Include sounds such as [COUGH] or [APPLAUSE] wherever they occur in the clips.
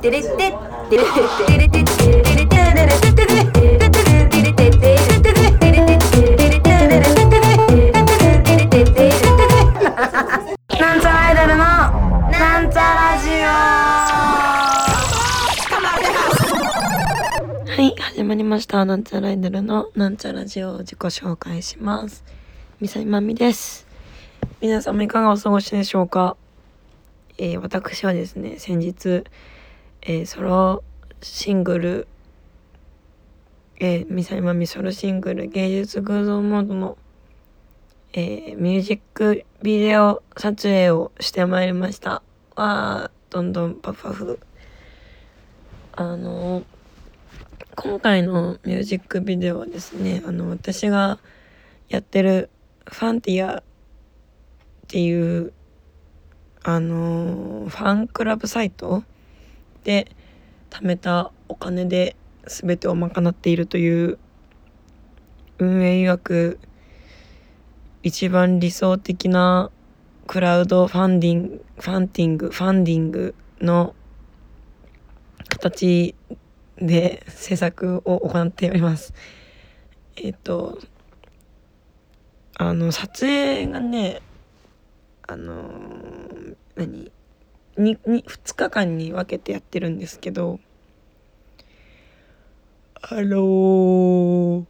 テレテテテレテレテテテテテテテはい、始まりました。なんちゃらアイドルのなんちゃラジオを自己紹介します。みさみまみです。皆様いかがお過ごしでしょうかえー、私はですね、先日、えー、ソロシングルえー、ミサイマミソロシングル芸術偶像モードの、えー、ミュージックビデオ撮影をしてまいりました。わー、どんどんパフパフ。あの、今回のミュージックビデオはですね、あの、私がやってるファンティアっていう、あの、ファンクラブサイトで貯めたお金で全てを賄っているという運営曰く一番理想的なクラウドファンディングファンティングファンディングの形で制作を行っております。えっとあの撮影がねあの何？にに2日間に分けてやってるんですけどあのー、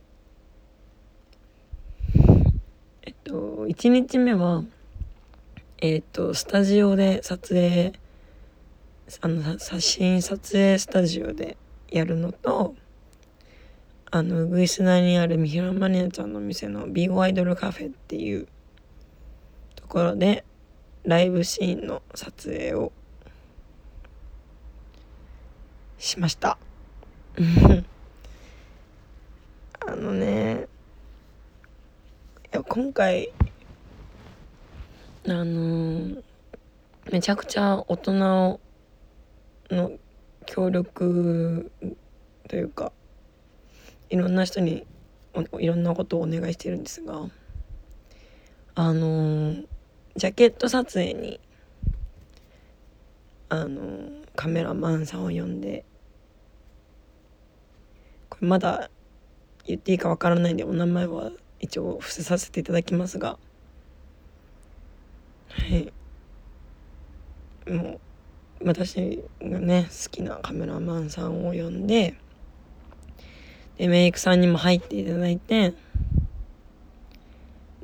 えっと1日目はえっとスタジオで撮影あの写真撮影スタジオでやるのとあのウグイス内にある三平マニアちゃんの店のビーゴアイドルカフェっていうところでライブシーンの撮影をしました。[LAUGHS] あのねいや今回あのー、めちゃくちゃ大人の協力というかいろんな人にいろんなことをお願いしてるんですがあのー、ジャケット撮影にあのー、カメラマンさんを呼んでまだ言っていいかわからないんでお名前は一応伏せさせていただきますが。はい。もう私がね好きなカメラマンさんを呼んででメイクさんにも入っていただいて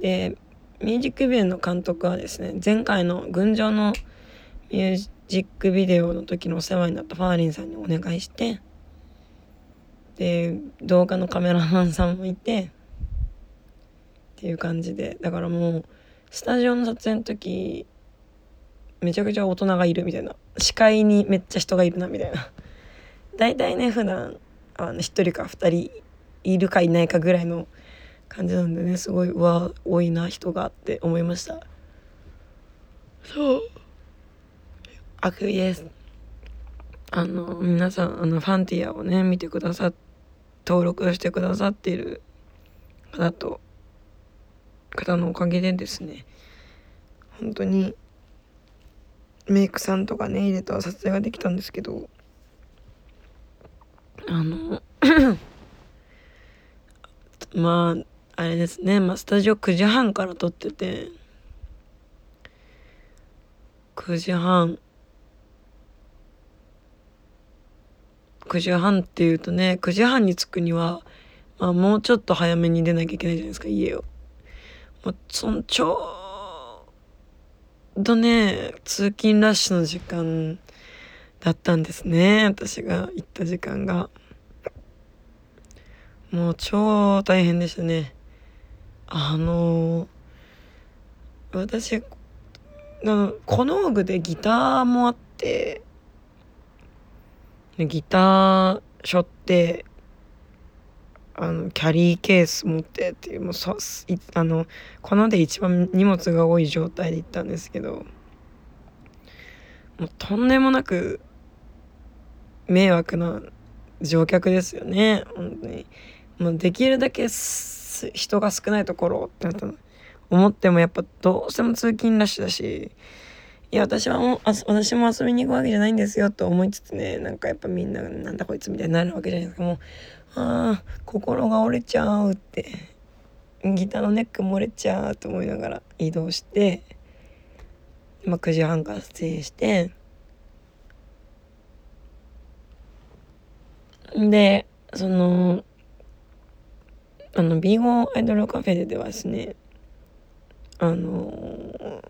でミュージックビデオの監督はですね前回の群青のミュージックビデオの時のお世話になったファーリンさんにお願いしてで動画のカメラマンさんもいてっていう感じで。だからもうスタジオの撮影の時めちゃくちゃ大人がいるみたいな。視界にめっちゃ人がいるなみたいな。大体ね普段あの1人か2人いるかいないかぐらいの感じなんでねすごいうわ多いな人がって思いました。そう。あくびです。あの皆さんあのファンティアをね見てくださって登録してくださっている方と方のおかげでですね本当にメイクさんとかね入れた撮影ができたんですけどあの [COUGHS] まああれですね、まあ、スタジオ9時半から撮ってて9時半9時半っていうとね9時半に着くには、まあ、もうちょっと早めに出なきゃいけないじゃないですか家を。もうそのちょうどね通勤ラッシュの時間だったんですね私が行った時間が。もう超大変でしたね。あの私小道具でギターもあってギター背負ってあのキャリーケース持ってっていうもうそいあのこので一番荷物が多い状態で行ったんですけどもうとんでもなく迷惑な乗客ですよね本当に。もうできるだけ人が少ないところってなったの。思ってもやっぱどうしても通勤ラッシュだしいや私はもあ私も遊びに行くわけじゃないんですよと思いつつねなんかやっぱみんななんだこいつみたいになるわけじゃないですか。もうああ心が折れちゃうって。ギターのネック漏れちゃうと思いながら移動してまあ9時半から撮影して。でそのあの B5 アイドルカフェでではですねあの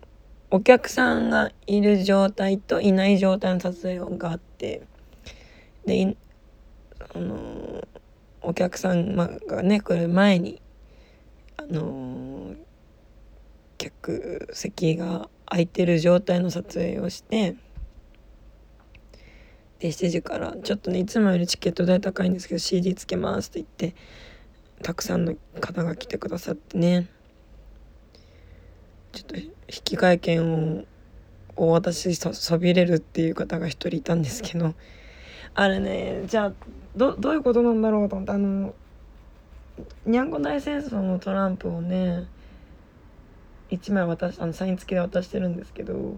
お客さんがいる状態といない状態の撮影があってであのお客さんがね来る前にあの客席が空いてる状態の撮影をしてで7時からちょっとねいつもよりチケット代高いんですけど CD つけますって言ってたくさんの方が来てくださってね。ちょっと引換券をお渡しそびれるっていう方が一人いたんですけどあれねじゃあどどういうことなんだろうと思ってあのにゃんこ大戦争のトランプをね1枚渡しあのサイン付きで渡してるんですけど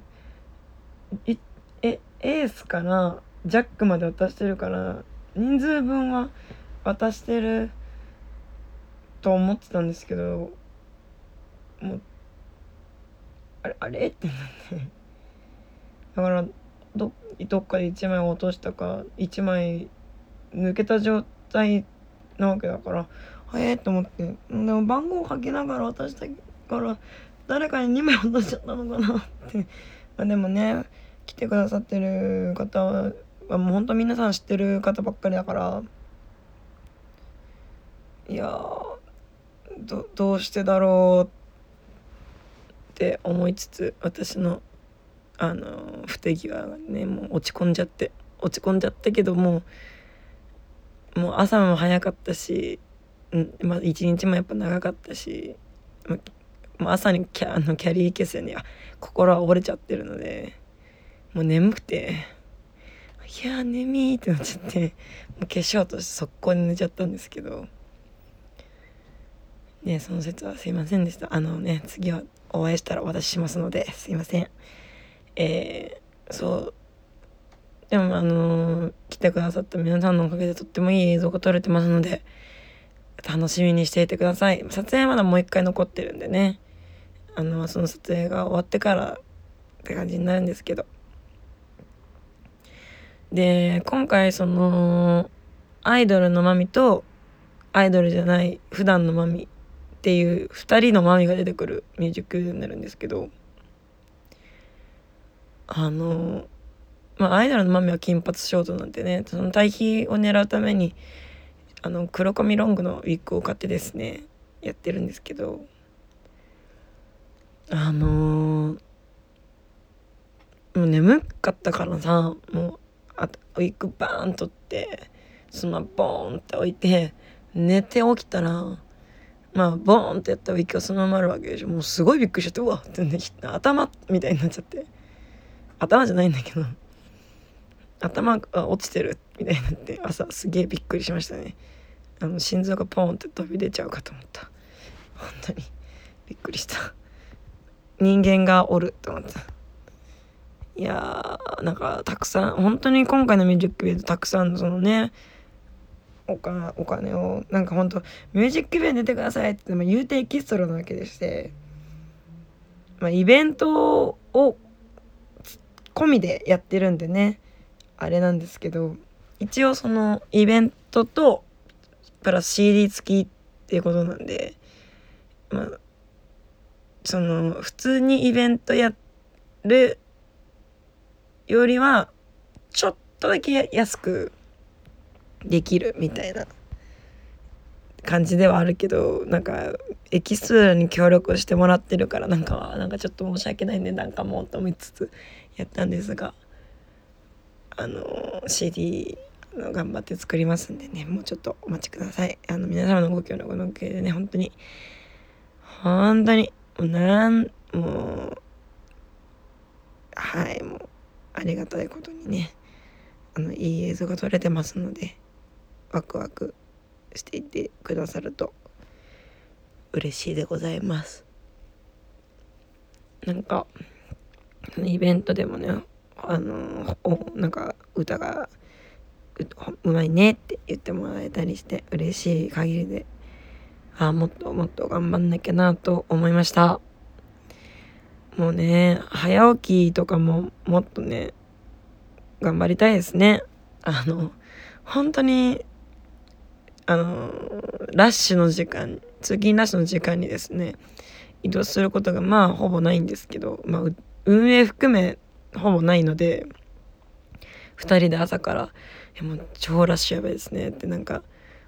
いえエースからジャックまで渡してるから人数分は渡してると思ってたんですけどもうあれあれ？ってなって。だからどどっかで1枚落としたか1枚抜けた状態なわけだからええと思って。でも番号書きながら渡したから誰かに2枚渡しちゃったのかなって。まあでもね来てくださってる方はもうほんと皆さん知ってる方ばっかりだから。いやどどうしてだろうってって思いつつ私のあの不手際がねもう落ち込んじゃって落ち込んじゃったけどももう朝も早かったし、うんまあ、一日もやっぱ長かったし、まあ、朝にキャあのキャリーケースには心は折れちゃってるのでもう眠くて。いや眠いってなっちゃってもう化粧として速攻に寝ちゃったんですけどねその説はすいませんでした。あのね次はお会いしたらお渡ししますのですいません。えー、そう。でもあのー、来てくださった皆さんのおかげでとってもいい映像が撮れてますので楽しみにしていてください。撮影まだもう一回残ってるんでね。あのその撮影が終わってからって感じになるんですけど。で今回そのアイドルのマミとアイドルじゃない普段のマミっていう2人のマミが出てくるミュージックビデオになるんですけどあのまあアイドルのマミは金髪ショートなんてねその対比を狙うためにあの黒髪ロングのウィッグを買ってですねやってるんですけどあの、もう眠かったからさもうあウィッグバーン取ってそのままボーンって置いて寝て起きたらまあボーンってやったウィッグがそのままあるわけでしょ。もうすごいびっくりしちゃってうわってね頭みたいになっちゃって。頭じゃないんだけど頭が落ちてるみたいになって朝すげえびっくりしましたね。あの心臓がポーンって飛び出ちゃうかと思った。本当にびっくりした。人間がおると思った。いやーなんかたくさん本当に今回のミュージックビデオたくさんそのねお金お金をなんか本当ミュージックビデオに出てくださいって言うてエキストラなわけでして、まあ、イベントを込みでやってるんでねあれなんですけど一応そのイベントとプラス CD 付きっていうことなんでまあその普通にイベントやるよりはちょっとだけ安くできるみたいな感じではあるけどなんかエキストラに協力してもらってるからなんかなんかちょっと申し訳ない値段かもうと思いつつやったんですがあの CD 頑張って作りますんでねもうちょっとお待ちください。あの皆様のご協力のおかげでね本当に本当にもうなんもうはいもうありがたいことにねあのいい映像が撮れてますのでワクワクしていてくださると嬉しいでございます。なんかイベントでもねあのなんか歌がうまいねって言ってもらえたりして嬉しい限りであもっともっと頑張んなきゃなと思いました。もうね早起きとかももっとね頑張りたいですね。あの本当にあのラッシュの時間通勤ラッシュの時間にですね移動することがまあほぼないんですけど、まあ、運営含めほぼないので2人で朝から「もう超ラッシュやばいですね」ってなんか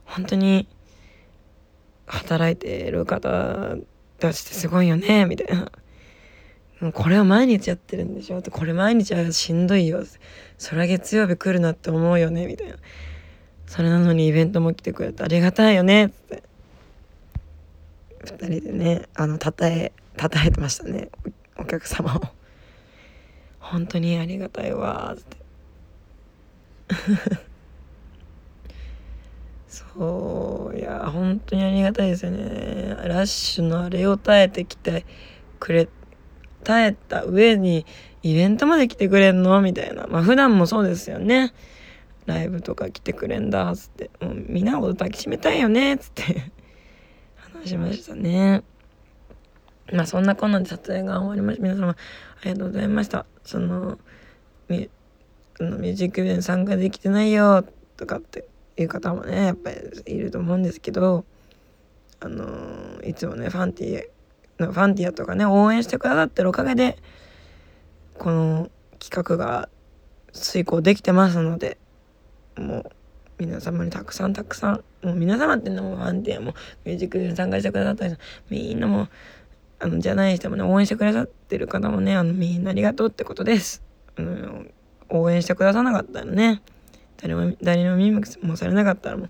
本当に働いてる方たちってすごいよねみたいな。これは毎日やってるんでしょってこれ毎日はしんどいよそれは月曜日来るなって思うよねみたいなそれなのにイベントも来てくれてありがたいよね。って2人でねあのたたえたたえてましたね。お客様を。本当にありがたいわ。って。そういや本当にありがたいですよね。ラッシュのあれを耐えてきてくれ耐えた上にイベントまで来てくれんの？みたいな。まあ普段もそうですよね。ライブとか来てくれんだっつって。もうみんなのこと抱きしめたいよねっつって。[LAUGHS] 話しましたね。まあそんなこんなで撮影が終わりました。皆様ありがとうございました。そのミュージックビデオに参加できてないよ。とかっていう方もねやっぱりいると思うんですけど。あのいつもねファンティファンティアとかね応援してくださってるおかげでこの企画が遂行できてますので。もう皆様にたくさんたくさんもう皆様っていうのもファンティアもミュージックに参加してくださったりみんなもあのじゃない人もね応援してくださってる方もねあのみんなありがとうってことです。あの応援してくださなかったらね誰も誰の耳もされなかったらもう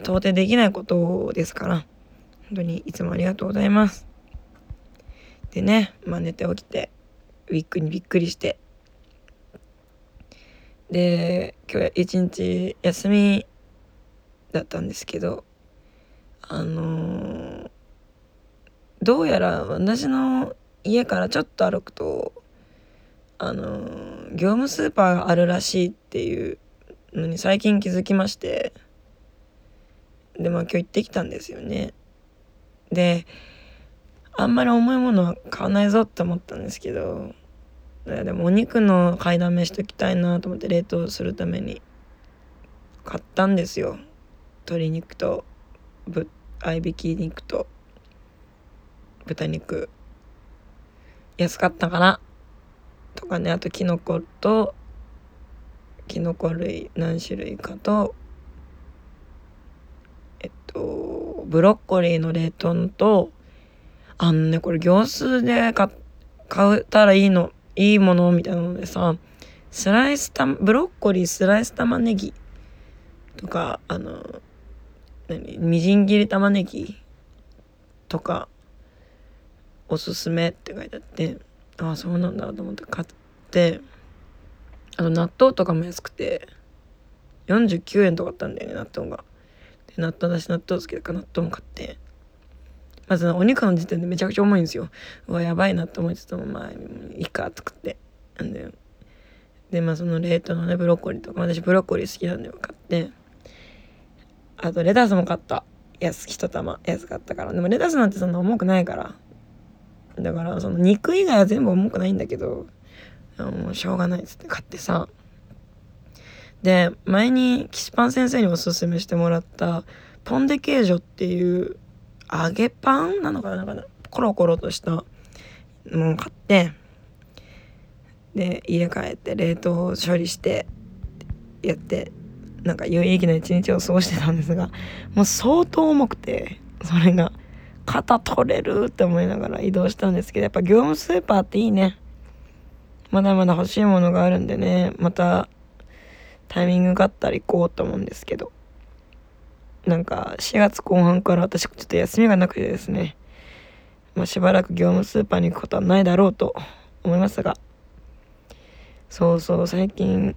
到底できないことですから本当にいつもありがとうございます。でね、まあ、寝て起きてウィッグにびっくりしてで今日一日休みだったんですけどあのー、どうやら私の家からちょっと歩くとあのー、業務スーパーがあるらしいっていうのに最近気づきましてでまあ今日行ってきたんですよね。であんまり重いものは買わないぞって思ったんですけどでもお肉の買いだめしときたいなと思って冷凍するために買ったんですよ。鶏肉とぶ合いびき肉と豚肉。安かったかな？とかね。あときのこときのこ類何種類かとえっとブロッコリーの冷凍のとあのねこれ業数で買ったらいいの。いいものみたいなのでさスライスたブロッコリースライス玉ねぎとかあの何みじん切り玉ねぎとかおすすめって書いてあってああそうなんだと思って買ってあと納豆とかも安くて49円とかあったんだよね納豆が。で納豆だし納豆好きだから納豆も買って。まずお肉の時点でめちゃくちゃ重いんですよ。うわやばいなって思いつつもまあいいか作って。んででまあその冷凍のねブロッコリーとか。私ブロッコリー好きなんで買って。あとレタスも買った。安一玉安かったから。でもレタスなんてそんな重くないから。だからその肉以外は全部重くないんだけど。もうしょうがないっつって。買ってさ。で前に岸パン先生におすすめしてもらったポンデケージョっていう揚げパンなのかな？なんかコロコロとしたものを買ってで家帰って冷凍処理してやってなんか有意義な一日を過ごしてたんですがもう相当重くてそれが肩取れるって思いながら移動したんですけどやっぱ業務スーパーっていいね。まだまだ欲しいものがあるんでねまたタイミングがあったら行こうと思うんですけど。なんか4月後半から私ちょっと休みがなくてですね、まあ、しばらく業務スーパーに行くことはないだろうと思いますが。そうそう最近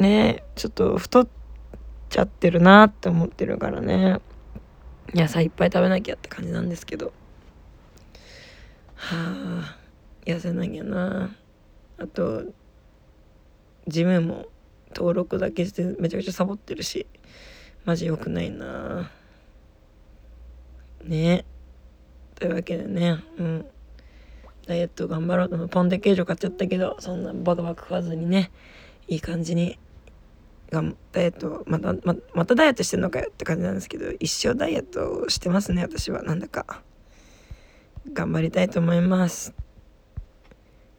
ねちょっと太っちゃってるなって思ってるからね。野菜いっぱい食べなきゃって感じなんですけど。はあ痩せなきゃな。あとジムも登録だけしてめちゃくちゃサボってるし。マジ良くないな。ね。というわけでねうん。ダイエット頑張ろうとポンデケージョ買っちゃったけどそんなバカバカ食わずにねいい感じにがダイエットまたままたダイエットしてんのかよって感じなんですけど一生ダイエットしてますね私は。なんだか。頑張りたいと思います。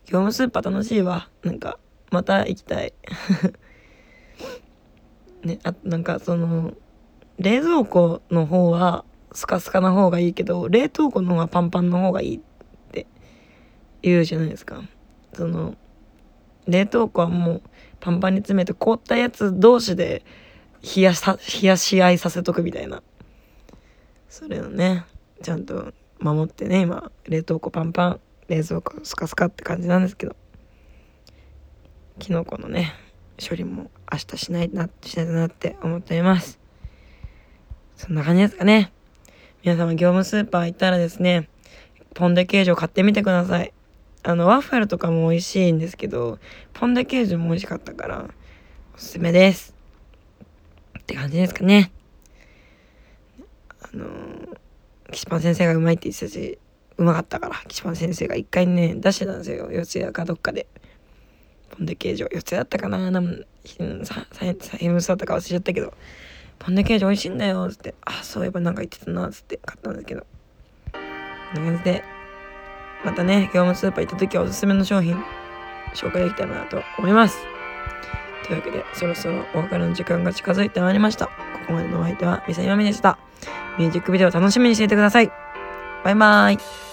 業務スーパー楽しいわ。なんかまた行きたい。ねあなんかその冷蔵庫の方はスカスカな方がいいけど冷凍庫の方がパンパンの方がいいって言うじゃないですか。その冷凍庫はもうパンパンに詰めて凍ったやつ同士で冷やさ冷やし合いさせとくみたいな。それをねちゃんと守ってね今冷凍庫パンパン冷蔵庫スカスカって感じなんですけど。キノコのね処理も明日しないなしないとなって思っております。そんな感じですかね。皆様業務スーパー行ったらですねポンデケージを買ってみてください。あのワッフルとかも美味しいんですけどポンデケージも美味しかったからおすすめです。って感じですかね。あのー、岸パン先生がうまいって言ってたしうまかったから岸パン先生が一回ね出してたんですよ。四谷かどっかで。ポンデケージを四谷だったかな。なんさサイムスだったか忘れちゃったけどポンデケージ美味しいんだよっつってあそういえばなんか言ってたなっつって買ったんだけどこんな感じでまたね業務スーパー行った時はおすすめの商品紹介できたらなと思いますというわけでそろそろお別れの時間が近づいてまいりましたここまでのお相手はミサイマミでしたミュージックビデオ楽しみにしていてくださいバイバーイ